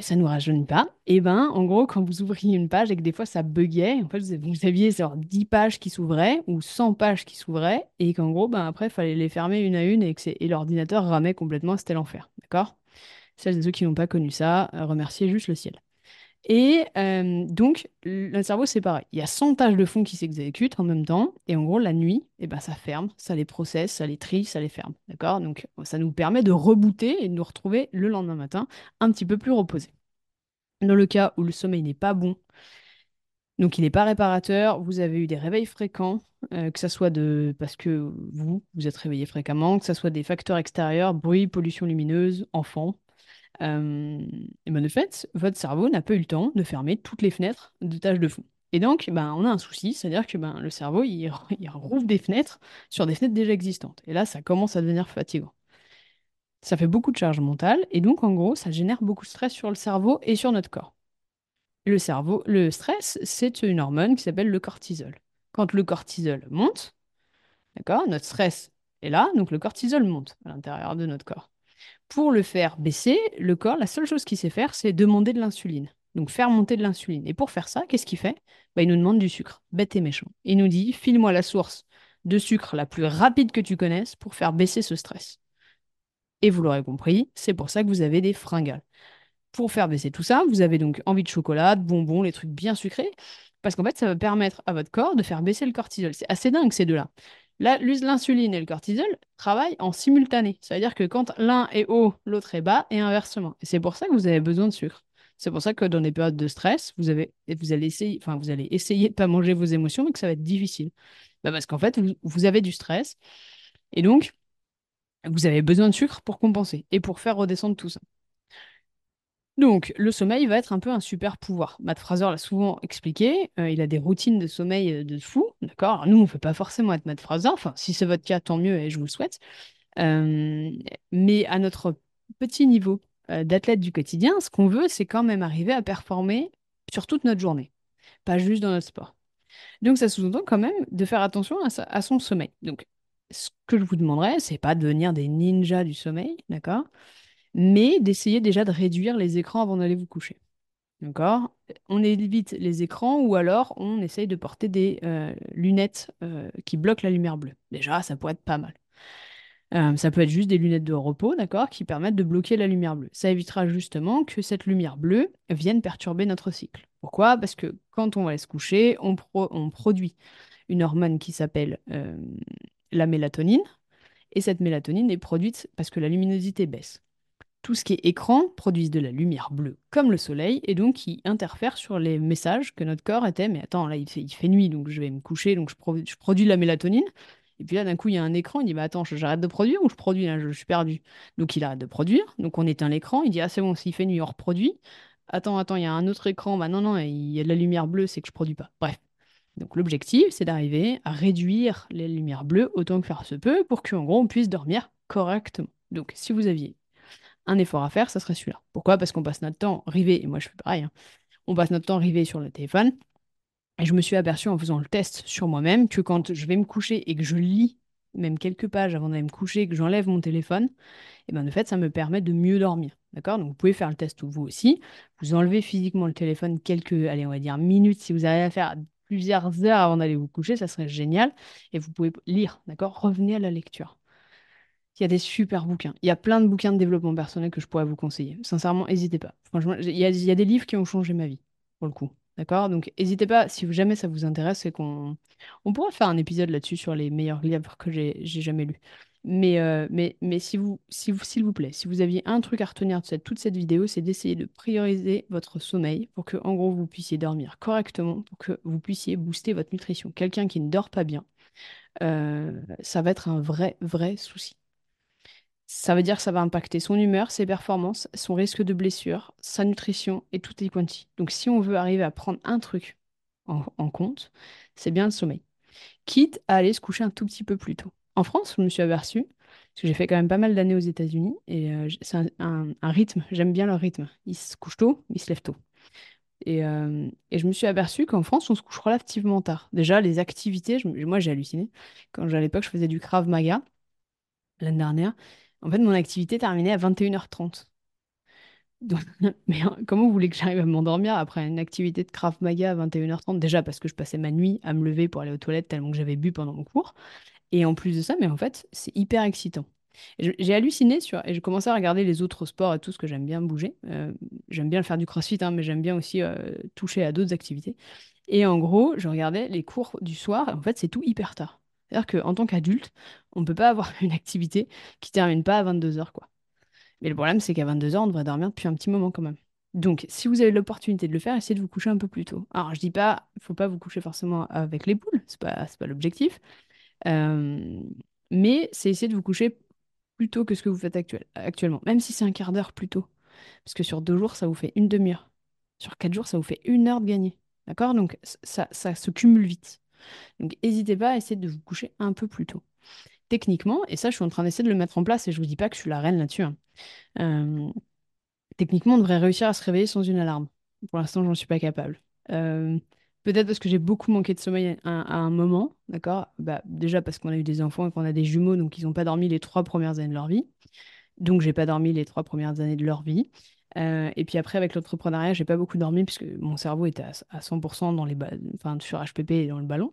Ça nous rajeunit pas. Et ben, en gros, quand vous ouvriez une page et que des fois ça buguait, en fait, vous aviez genre 10 pages qui s'ouvraient ou 100 pages qui s'ouvraient et qu'en gros, ben après, il fallait les fermer une à une et que et l'ordinateur ramait complètement, c'était l'enfer. D'accord? Celles et ceux qui n'ont pas connu ça, euh, remerciez juste le ciel. Et euh, donc, le cerveau, c'est pareil. Il y a 100 tâches de fond qui s'exécutent en même temps. Et en gros, la nuit, eh ben, ça ferme, ça les processe, ça les trie, ça les ferme. D'accord? Donc, ça nous permet de rebooter et de nous retrouver le lendemain matin un petit peu plus reposés. Dans le cas où le sommeil n'est pas bon, donc il n'est pas réparateur, vous avez eu des réveils fréquents, euh, que ça soit de parce que vous, vous êtes réveillé fréquemment, que ça soit des facteurs extérieurs, bruit, pollution lumineuse, enfants, euh, et ben de fait, votre cerveau n'a pas eu le temps de fermer toutes les fenêtres de tâches de fond. Et donc, ben, on a un souci, c'est-à-dire que ben, le cerveau, il, <laughs> il rouvre des fenêtres sur des fenêtres déjà existantes. Et là, ça commence à devenir fatigant. Ça fait beaucoup de charge mentale, et donc, en gros, ça génère beaucoup de stress sur le cerveau et sur notre corps. Le cerveau, le stress, c'est une hormone qui s'appelle le cortisol. Quand le cortisol monte, d'accord, notre stress est là, donc le cortisol monte à l'intérieur de notre corps. Pour le faire baisser, le corps, la seule chose qu'il sait faire, c'est demander de l'insuline. Donc faire monter de l'insuline. Et pour faire ça, qu'est-ce qu'il fait? Bah, il nous demande du sucre, bête et méchant. Il nous dit, file-moi la source de sucre la plus rapide que tu connaisses pour faire baisser ce stress. Et vous l'aurez compris, c'est pour ça que vous avez des fringales. Pour faire baisser tout ça, vous avez donc envie de chocolat, bonbons, les trucs bien sucrés, parce qu'en fait, ça va permettre à votre corps de faire baisser le cortisol. C'est assez dingue ces deux-là. L'insuline et le cortisol travaillent en simultané. Ça veut dire que quand l'un est haut, l'autre est bas, et inversement. Et c'est pour ça que vous avez besoin de sucre. C'est pour ça que dans des périodes de stress, vous avez, vous allez essayer, enfin, vous allez essayer de pas manger vos émotions, mais que ça va être difficile. Bah, parce qu'en fait, vous avez du stress, et donc, vous avez besoin de sucre pour compenser et pour faire redescendre tout ça. Donc, le sommeil va être un peu un super pouvoir. Matt Fraser l'a souvent expliqué, euh, il a des routines de sommeil euh, de fou, d'accord? Nous, on ne peut pas forcément être Matt Fraser, enfin, si c'est votre cas, tant mieux et je vous le souhaite. Euh, mais à notre petit niveau d'athlète du quotidien, ce qu'on veut, c'est quand même arriver à performer sur toute notre journée, pas juste dans notre sport. Donc, ça sous-entend quand même de faire attention à son sommeil. Donc, ce que je vous demanderais, c'est pas de devenir des ninjas du sommeil, d'accord? Mais d'essayer déjà de réduire les écrans avant d'aller vous coucher. D'accord? On évite les écrans ou alors on essaye de porter des euh, lunettes euh, qui bloquent la lumière bleue. Déjà, ça pourrait être pas mal. Euh, ça peut être juste des lunettes de repos, d'accord, qui permettent de bloquer la lumière bleue. Ça évitera justement que cette lumière bleue vienne perturber notre cycle. Pourquoi? Parce que quand on va se coucher, on, pro- on produit une hormone qui s'appelle la mélatonine, et cette mélatonine est produite parce que la luminosité baisse tout ce qui est écran produisent de la lumière bleue, comme le soleil, et donc qui interfèrent sur les messages que notre corps était. Mais attends, là, il fait, nuit, donc je vais me coucher, donc je, pro- je produis de la mélatonine. Et puis là, d'un coup, il y a un écran, il dit, bah attends, j'arrête de produire ou je produis là, je, je suis perdu. Donc il arrête de produire, donc on éteint l'écran, il dit, ah c'est bon, s'il fait nuit, on reproduit. Attends, attends, il y a un autre écran, bah non, non, il y a de la lumière bleue, c'est que je produis pas. Bref. Donc l'objectif, c'est d'arriver à réduire les lumières bleues autant que faire se peut pour qu'en gros, on puisse dormir correctement. Donc si vous aviez un effort à faire, ça serait celui-là. Pourquoi? Parce qu'on passe notre temps rivé, et moi je fais pareil, hein, on passe notre temps rivé sur le téléphone, et je me suis aperçu en faisant le test sur moi-même que quand je vais me coucher et que je lis même quelques pages avant d'aller me coucher que j'enlève mon téléphone, et ben de fait, ça me permet de mieux dormir. D'accord? Donc vous pouvez faire le test vous aussi. Vous enlevez physiquement le téléphone quelques, allez, on va dire minutes. Si vous arrivez à faire plusieurs heures avant d'aller vous coucher, ça serait génial. Et vous pouvez lire, d'accord? Revenez à la lecture. Il y a des super bouquins. Il y a plein de bouquins de développement personnel que je pourrais vous conseiller. Sincèrement, n'hésitez pas. Franchement, il y a, des livres qui ont changé ma vie, pour le coup. D'accord? Donc, n'hésitez pas, si jamais ça vous intéresse, c'est qu'on on pourra faire un épisode là-dessus sur les meilleurs livres que j'ai jamais lus. Mais, euh, mais, mais si vous, si vous, s'il vous plaît, si vous aviez un truc à retenir de cette- toute cette vidéo, c'est d'essayer de prioriser votre sommeil pour que, en gros, vous puissiez dormir correctement, pour que vous puissiez booster votre nutrition. Quelqu'un qui ne dort pas bien, euh, ça va être un vrai, vrai souci. Ça veut dire que ça va impacter son humeur, ses performances, son risque de blessure, sa nutrition et tout est quanti. Donc si on veut arriver à prendre un truc en, compte, c'est bien le sommeil. Quitte à aller se coucher un tout petit peu plus tôt. En France, je me suis aperçue, parce que j'ai fait quand même pas mal d'années aux États-Unis, et euh, c'est un, rythme, j'aime bien leur rythme. Ils se couchent tôt, ils se lèvent tôt. Et, euh, je me suis aperçue qu'en France, on se couche relativement tard. Déjà, les activités, moi j'ai halluciné. Quand à l'époque, je faisais du Krav Maga l'année dernière. En fait, mon activité terminait à 21h30. Donc, <laughs> mais hein, comment vous voulez que j'arrive à m'endormir après une activité de Krav Maga à 21h30? Déjà parce que je passais ma nuit à me lever pour aller aux toilettes tellement que j'avais bu pendant mon cours. Et en plus de ça, mais en fait, c'est hyper excitant. Je- J'ai halluciné sur, et j'ai commencé à regarder les autres sports et tout ce que j'aime bien bouger. Euh, j'aime bien faire du crossfit, hein, mais j'aime bien aussi euh, toucher à d'autres activités. Et en gros, je regardais les cours du soir, et en fait, c'est tout hyper tard. C'est-à-dire qu'en tant qu'adulte, on ne peut pas avoir <laughs> une activité qui termine pas à 22 heures, quoi. Mais le problème, c'est qu'à 22 heures, on devrait dormir depuis un petit moment quand même. Donc, si vous avez l'opportunité de le faire, essayez de vous coucher un peu plus tôt. Alors, je dis pas, faut pas vous coucher forcément avec les poules, c'est pas, pas l'objectif. Euh, mais c'est essayer de vous coucher plus tôt que ce que vous faites actuel- actuellement, même si c'est un quart d'heure plus tôt. Parce que sur deux jours, ça vous fait une demi-heure. Sur quatre jours, ça vous fait une heure de gagner. D'accord? Donc ça, ça se cumule vite. Donc n'hésitez pas à essayer de vous coucher un peu plus tôt. Techniquement, et ça, je suis en train d'essayer de le mettre en place et je vous dis pas que je suis la reine là-dessus. hein. Euh, Techniquement, on devrait réussir à se réveiller sans une alarme. Pour l'instant, j'en suis pas capable. Euh, peut-être parce que j'ai beaucoup manqué de sommeil à, à un moment, d'accord? Bah, déjà parce qu'on a eu des enfants et qu'on a des jumeaux, donc ils n'ont pas dormi les trois premières années de leur vie. Donc, j'ai pas dormi les trois premières années de leur vie. Euh, et puis après, avec l'entrepreneuriat, j'ai pas beaucoup dormi puisque mon cerveau était à, à 100% dans les enfin, sur HPP et dans le ballon.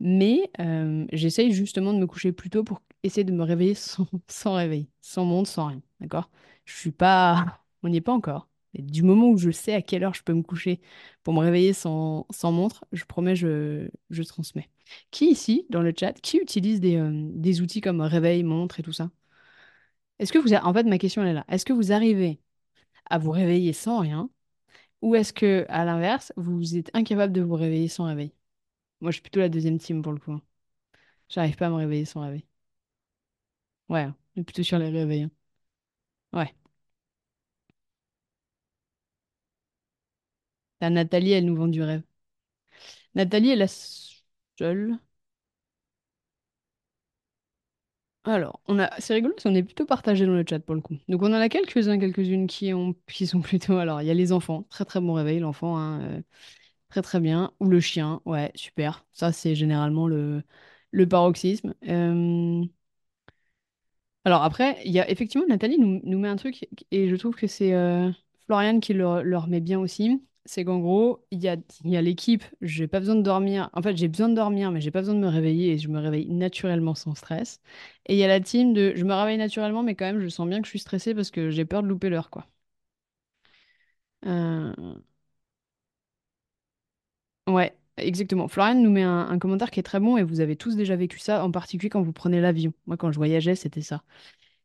Mais euh, j'essaye justement de me coucher plus tôt pour essayer de me réveiller sans, <laughs> réveil, sans montre, sans rien. D'accord? Je suis pas. <laughs> On n'y est pas encore. Du moment où je sais à quelle heure je peux me coucher pour me réveiller sans, sans montre, je promets, je, je transmets. Qui ici, dans le chat, qui utilise des, euh, des outils comme réveil, montre et tout ça? Est-ce que vous... a- En fait, ma question elle est là. Est-ce que vous arrivez à vous réveiller sans rien? Ou est-ce que, à l'inverse, vous êtes incapable de vous réveiller sans réveil? Moi, je suis plutôt la deuxième team pour le coup. hein. J'arrive pas à me réveiller sans réveil. Ouais, hein. on est plutôt sur les réveils. hein. Ouais. Nathalie, elle nous vend du rêve. Nathalie est la seule. Alors, on a, c'est rigolo, parce qu'on est plutôt partagé dans le chat pour le coup. Donc, on en a quelques-uns, quelques-unes qui ont, qui sont plutôt. Alors, il y a les enfants, très très bon réveil, l'enfant, hein, euh, très très bien. Ou le chien, ouais, super. Ça, c'est généralement le, paroxysme. Euh, Alors après, il y a effectivement Nathalie nous, nous met un truc et je trouve que c'est euh, Floriane qui le, le remet bien aussi. C'est qu'en gros, il y a, y a l'équipe, j'ai pas besoin de dormir. En fait, j'ai besoin de dormir, mais j'ai pas besoin de me réveiller et je me réveille naturellement sans stress. Et il y a la team de je me réveille naturellement, mais quand même, je sens bien que je suis stressée parce que j'ai peur de louper l'heure, quoi. Euh, Ouais, exactement. Floriane nous met un commentaire qui est très bon et vous avez tous déjà vécu ça, en particulier quand vous prenez l'avion. Moi, quand je voyageais, c'était ça.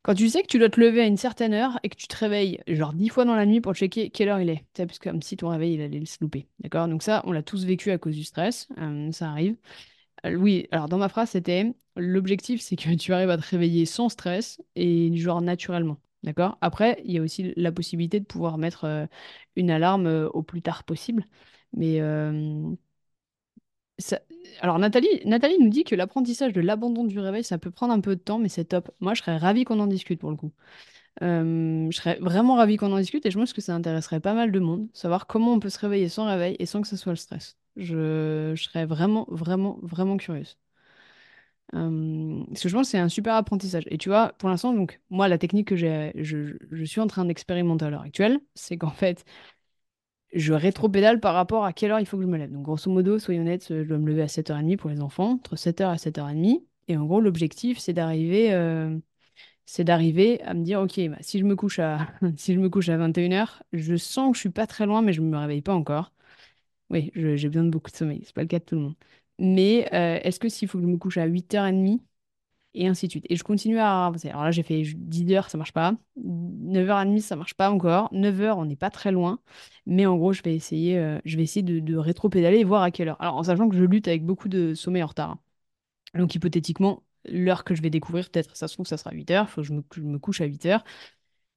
Quand tu sais que tu dois te lever à une certaine heure et que tu te réveilles genre dix fois dans la nuit pour checker quelle heure il est. Sais, parce que comme si ton réveil il allait se louper. D'accord? Donc ça, on l'a tous vécu à cause du stress. Euh, ça arrive. Euh, oui, alors dans ma phrase, c'était l'objectif, c'est que tu arrives à te réveiller sans stress et genre naturellement. D'accord? Après, il y a aussi la possibilité de pouvoir mettre euh, une alarme au plus tard possible. Mais Alors Nathalie, Nathalie nous dit que l'apprentissage de l'abandon du réveil, ça peut prendre un peu de temps, mais c'est top. Moi, je serais ravie qu'on en discute pour le coup. Je serais vraiment ravie qu'on en discute et je pense que ça intéresserait pas mal de monde, savoir comment on peut se réveiller sans réveil et sans que ce soit le stress. Je, serais vraiment, vraiment, vraiment curieuse. Parce que je pense que c'est un super apprentissage. Et tu vois, pour l'instant, moi, la technique que je, je suis en train d'expérimenter à l'heure actuelle, c'est qu'en fait, je rétropédale par rapport à quelle heure il faut que je me lève. Donc, grosso modo, soyons honnêtes, je dois me lever à 7h30 pour les enfants, entre 7h et 7h30. Et en gros, l'objectif, c'est d'arriver, euh, c'est d'arriver à me dire, ok, bah, si je me couche à, <laughs> si je me couche à 21h, je sens que je suis pas très loin, mais je me réveille pas encore. Oui, j'ai besoin de beaucoup de sommeil, c'est pas le cas de tout le monde. Mais euh, est-ce que s'il faut que je me couche à 8h30 et ainsi de suite. Et je continue à avancer. Alors là, j'ai fait 10 heures, ça marche pas. 9h30, ça marche pas encore. 9h, on n'est pas très loin. Mais en gros, je vais essayer, euh, je vais essayer de, de rétro-pédaler et voir à quelle heure. Alors, en sachant que je lutte avec beaucoup de sommeil en retard. hein. Donc, hypothétiquement, l'heure que je vais découvrir, peut-être, ça se trouve, ça sera 8h. Il faut que je me, couche à 8h.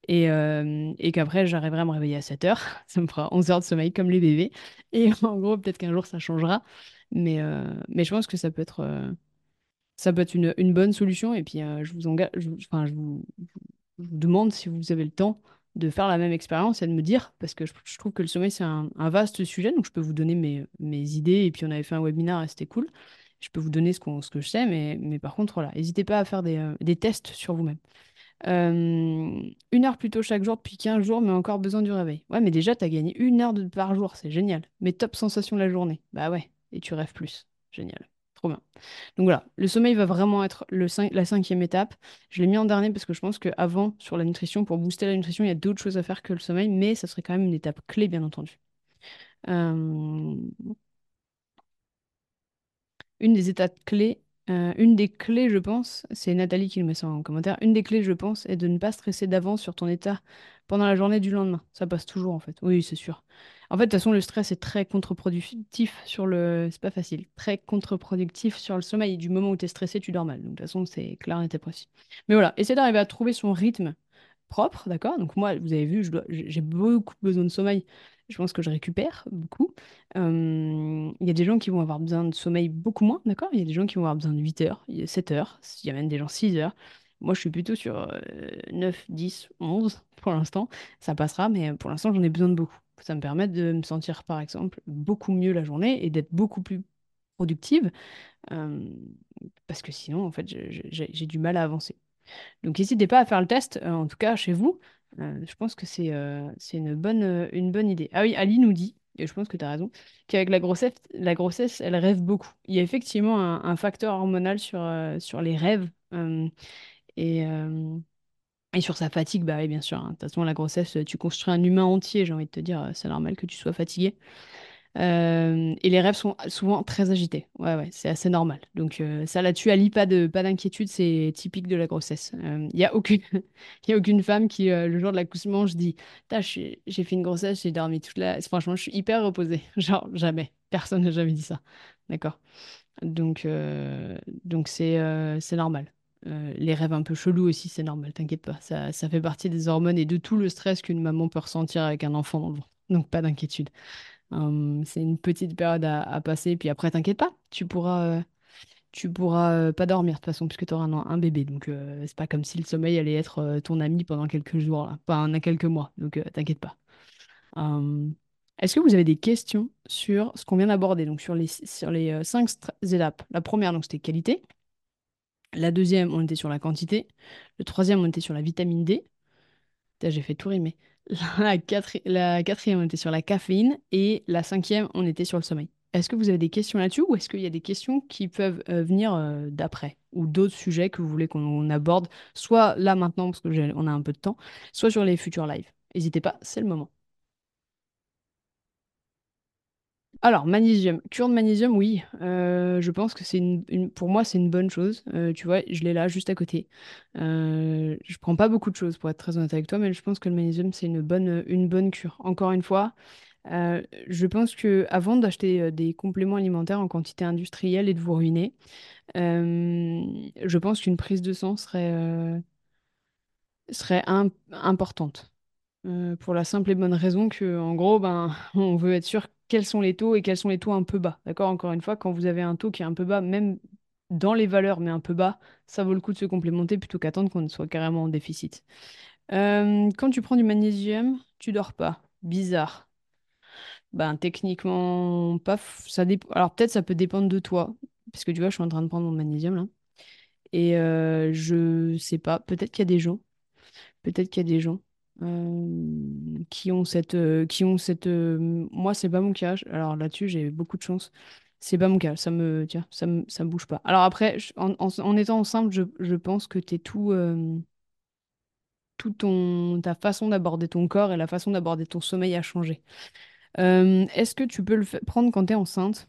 Et, euh, et qu'après, j'arriverai à me réveiller à 7h. <laughs> Ça me fera 11 heures de sommeil comme les bébés. Et <laughs> en gros, peut-être qu'un jour, ça changera. Mais, euh, mais je pense que ça peut être. Ça peut être une, une bonne solution. Et puis, euh, je vous engage, enfin, je vous, demande si vous avez le temps de faire la même expérience et de me dire, parce que je, trouve que le sommeil, c'est un, vaste sujet. Donc, je peux vous donner mes, mes idées. Et puis, on avait fait un webinaire et c'était cool. Je peux vous donner ce ce que je sais. Mais, mais par contre, voilà, n'hésitez pas à faire des, euh, des tests sur vous-même. Euh, une heure plus tôt chaque jour depuis 15 jours, mais encore besoin du réveil. Ouais, mais déjà, t'as gagné une heure par jour. C'est génial. Mais top sensation de la journée. Bah ouais. Et tu rêves plus. Génial. Trop bien. Donc voilà, le sommeil va vraiment être la cinquième étape. Je l'ai mis en dernier parce que je pense qu'avant, sur la nutrition, pour booster la nutrition, il y a d'autres choses à faire que le sommeil, mais ça serait quand même une étape clé, bien entendu. Euh, une des étapes clés, euh, une des clés, je pense, c'est Nathalie qui le met ça en commentaire, une des clés, je pense, est de ne pas stresser d'avance sur ton état pendant la journée du lendemain. Ça passe toujours, en fait. Oui, c'est sûr. En fait, de toute façon, le stress est très contre-productif sur le... C'est pas facile. Très contre-productif sur le sommeil. Du moment où tu es stressé, tu dors mal. Donc, de toute façon, c'est clair, et précis. Mais voilà, essaie d'arriver à trouver son rythme propre, d'accord? Donc moi, vous avez vu, j'ai beaucoup besoin de sommeil. Je pense que je récupère beaucoup. Il y a des gens qui vont avoir besoin de sommeil beaucoup moins, d'accord? Il y a des gens qui vont avoir besoin de 8 heures, il y a 7 heures, il y a même des gens 6 heures. Moi, je suis plutôt sur euh, 9, 10, 11 pour l'instant. Ça passera, mais pour l'instant, j'en ai besoin de beaucoup. Ça me permet de me sentir, par exemple, beaucoup mieux la journée et d'être beaucoup plus productive, euh, parce que sinon, en fait, j'ai du mal à avancer. Donc n'hésitez pas à faire le test, euh, en tout cas chez vous. Euh, je pense que c'est euh, une bonne, euh, une bonne idée. Ah oui, Ali nous dit, et je pense que tu as raison, qu'avec la grossesse, la grossesse, elle rêve beaucoup. Il y a effectivement un, facteur hormonal sur, euh, sur les rêves euh, et, euh, et sur sa fatigue, bah oui, bien sûr. hein. De toute façon, la grossesse, tu construis un humain entier, j'ai envie de te dire, euh, c'est normal que tu sois fatigué. Euh, et les rêves sont souvent très agités. Ouais, ouais, c'est assez normal. Donc ça là-dessus, Ali, pas de, pas d'inquiétude, c'est typique de la grossesse. Il n'y a aucune, <laughs> a aucune femme qui, le jour de l'accouchement, je suis- j'ai fait une grossesse, j'ai dormi toute la... Franchement, je suis hyper reposée. <laughs> Genre, jamais. Personne n'a jamais dit ça. D'accord? Donc, donc c'est normal. Euh, les rêves un peu chelous aussi, c'est normal, t'inquiète pas. Ça, ça fait partie des hormones et de tout le stress qu'une maman peut ressentir avec un enfant dans le ventre. Donc pas d'inquiétude. Hum, c'est une petite période à, passer, puis après, t'inquiète pas, tu pourras, euh, tu pourras euh, pas dormir de toute façon, puisque tu auras un, bébé. Donc, c'est pas comme si le sommeil allait être ton ami pendant quelques jours, là, pas un, quelques mois. Donc, t'inquiète pas. Hum, est-ce que vous avez des questions sur ce qu'on vient d'aborder, donc sur les, sur les cinq étapes? La première, donc, c'était qualité. La deuxième, on était sur la quantité. Le troisième, on était sur la vitamine D. J'ai fait tout rimer. <laughs> La, quatri- la quatrième, on était sur la caféine. Et la cinquième, on était sur le sommeil. Est-ce que vous avez des questions là-dessus ou est-ce qu'il y a des questions qui peuvent euh, venir euh, d'après ou d'autres sujets que vous voulez qu'on aborde, soit là maintenant parce que j'ai- on a un peu de temps, soit sur les futurs lives? N'hésitez pas, c'est le moment. Alors, magnésium. Cure de magnésium, oui. Euh, je pense que c'est une, pour moi, c'est une bonne chose. Euh, tu vois, je l'ai là, juste à côté. Euh, je prends pas beaucoup de choses, pour être très honnête avec toi, mais je pense que le magnésium, c'est une bonne, cure. Encore une fois, euh, je pense que avant d'acheter des compléments alimentaires en quantité industrielle et de vous ruiner, je pense qu'une prise de sang serait, serait im- importante. Euh, pour la simple et bonne raison que, en gros, ben, <laughs> on veut être sûr quels sont les taux et quels sont les taux un peu bas. D'accord? Encore une fois, quand vous avez un taux qui est un peu bas, même dans les valeurs, mais un peu bas, ça vaut le coup de se complémenter plutôt qu'attendre qu'on soit carrément en déficit. Euh, quand tu prends du magnésium, tu dors pas. Bizarre. Ben, techniquement, pas. Ça Alors, peut-être ça peut dépendre de toi. Parce que tu vois, je suis en train de prendre mon magnésium là. Et euh, je sais pas. Peut-être qu'il y a des gens. Peut-être qu'il y a des gens euh, qui ont cette, euh, qui ont cette. euh, moi, c'est pas mon cas. Alors là-dessus, j'ai beaucoup de chance. C'est pas mon cas. Ça me, tiens, ça me, ça bouge pas. Alors après, en, en- étant enceinte, je, je pense que t'es tout. euh, tout ton, ta façon d'aborder ton corps et la façon d'aborder ton sommeil a changé. Est-ce que tu peux le prendre quand tu es enceinte?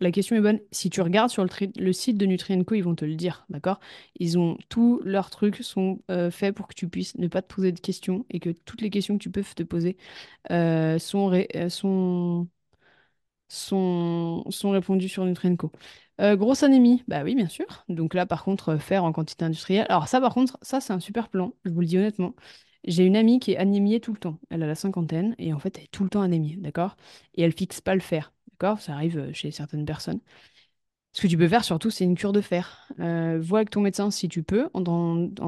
La question est bonne. Si tu regardes sur le, site de Nutrienco, ils vont te le dire, d'accord? Ils ont tous leurs trucs sont euh, faits pour que tu puisses ne pas te poser de questions et que toutes les questions que tu peux te poser euh, euh, sont sont, répandus sur Nutrienco. Euh, grosse anémie, bah oui, bien sûr. Donc là, par contre, faire en quantité industrielle. Alors ça, par contre, ça, c'est un super plan, je vous le dis honnêtement. J'ai une amie qui est anémiée tout le temps. Elle a la cinquantaine et en fait, elle est tout le temps anémiée, d'accord? Et elle fixe pas le fer, Ça arrive euh, chez certaines personnes. Ce que tu peux faire surtout, c'est une cure de fer. Euh, vois avec ton médecin si tu peux, en,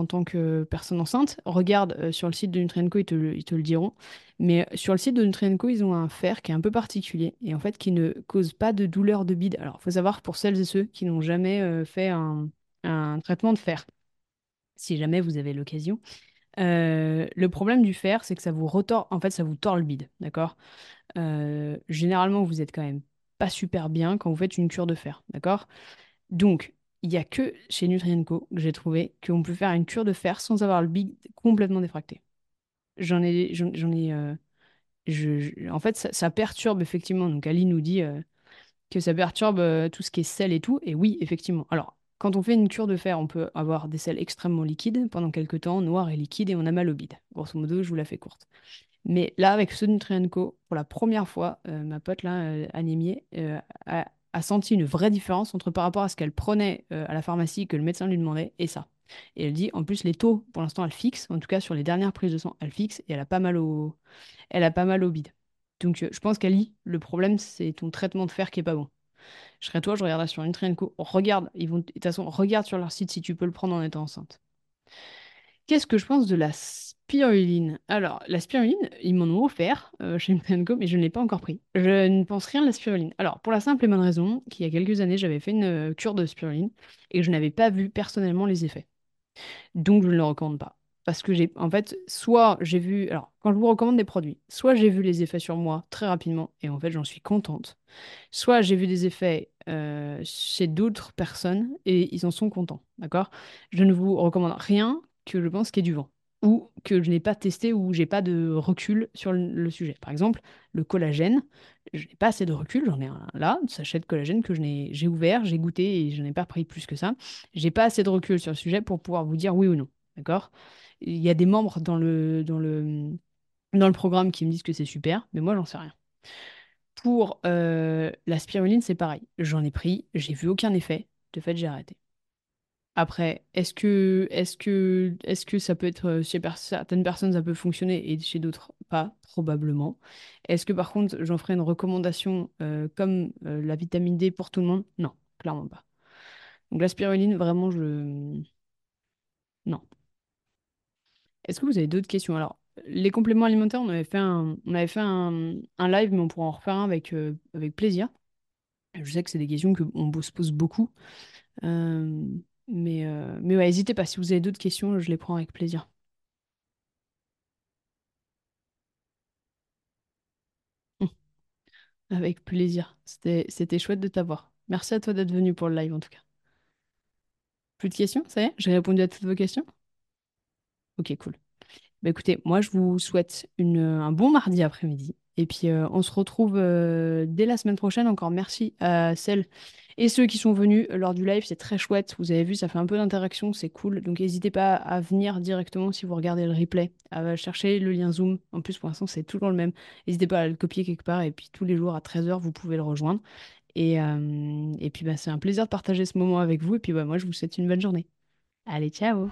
tant que personne enceinte. Regarde euh, sur le site de Nutrienco, ils te, le te le diront. Mais sur le site de Nutrienco, ils ont un fer qui est un peu particulier et en fait qui ne cause pas de douleur de bide. Alors, il faut savoir pour celles et ceux qui n'ont jamais fait un traitement de fer, si jamais vous avez l'occasion. Euh, le problème du fer, c'est que ça vous retord, en fait, ça vous tord le bide, d'accord? Euh, généralement, vous êtes quand même pas super bien quand vous faites une cure de fer, d'accord? Donc, il n'y a que chez Nutrienco que j'ai trouvé qu'on peut faire une cure de fer sans avoir le bide complètement défracté. J'en ai, j'en ai, euh, je, en fait, ça, ça perturbe effectivement. Donc, Ali nous dit que ça perturbe tout ce qui est sel et tout. Et oui, effectivement. Alors, quand on fait une cure de fer, on peut avoir des sels extrêmement liquides pendant quelques temps, noirs et liquides, et on a mal au bide. Grosso modo, je vous la fais courte. Mais là, avec ce Nutrienco, pour la première fois, euh, ma pote là, euh, euh, a, senti une vraie différence entre par rapport à ce qu'elle prenait euh, à la pharmacie que le médecin lui demandait et ça. Et elle dit, en plus, les taux, pour l'instant, elle fixe. En tout cas, sur les dernières prises de sang, elle fixe et elle a pas mal au, elle a pas mal au bide. Donc, je pense qu'Ali, le problème, c'est ton traitement de fer qui est pas bon. Je serais toi, je regarderais sur Nutrienco. Regarde, sur leur site si tu peux le prendre en étant enceinte. Qu'est-ce que je pense de la spiruline? Alors, la spiruline, ils m'en ont offert euh, chez Nutrienco, mais je ne l'ai pas encore pris. Je ne pense rien de la spiruline. Alors, pour la simple et bonne raison qu'il y a quelques années, j'avais fait une euh, cure de spiruline et je n'avais pas vu personnellement les effets. Donc, je ne le recommande pas. Parce que j'ai, en fait, soit j'ai vu, alors, quand je vous recommande des produits, soit j'ai vu les effets sur moi très rapidement et en fait, j'en suis contente, soit j'ai vu des effets euh, chez d'autres personnes et ils en sont contents, d'accord? Je ne vous recommande rien que je pense qu'il y ait du vent ou que je n'ai pas testé ou j'ai pas de recul sur le, sujet. Par exemple, le collagène, je n'ai pas assez de recul, j'en ai un là, un sachet de collagène que j'ai ouvert, j'ai goûté et je n'ai pas pris plus que ça. J'ai pas assez de recul sur le sujet pour pouvoir vous dire oui ou non, d'accord? Il y a des membres dans le, dans le, dans le programme qui me disent que c'est super, mais moi, j'en sais rien. Pour euh, la spiruline, c'est pareil. J'en ai pris, j'ai vu aucun effet. De fait, j'ai arrêté. Après, est-ce que, est-ce que, est-ce que ça peut être euh, chez certaines personnes, ça peut fonctionner et chez d'autres pas? Probablement. Est-ce que par contre, j'en ferai une recommandation euh, comme euh, la vitamine D pour tout le monde? Non, clairement pas. Donc la spiruline, vraiment, je... Non. Est-ce que vous avez d'autres questions? Alors, les compléments alimentaires, on avait fait un, on avait fait un, live, mais on pourra en refaire un avec, euh, avec plaisir. Je sais que c'est des questions qu'on se pose beaucoup. Euh, mais, euh, mais ouais, n'hésitez pas, si vous avez d'autres questions, je les prends avec plaisir. Avec plaisir. C'était, c'était chouette de t'avoir. Merci à toi d'être venu pour le live en tout cas. Plus de questions? Ça y est? J'ai répondu à toutes vos questions? Ok, cool. Bah écoutez, moi je vous souhaite une, un bon mardi après-midi. Et puis euh, on se retrouve euh, dès la semaine prochaine. Encore merci à celles et ceux qui sont venus lors du live. C'est très chouette. Vous avez vu, ça fait un peu d'interaction, c'est cool. Donc n'hésitez pas à venir directement si vous regardez le replay, à chercher le lien Zoom. En plus, pour l'instant, c'est toujours le même. N'hésitez pas à le copier quelque part. Et puis tous les jours à 13h, vous pouvez le rejoindre. Et, euh, et puis bah, c'est un plaisir de partager ce moment avec vous. Et puis bah, moi, je vous souhaite une bonne journée. Allez, ciao!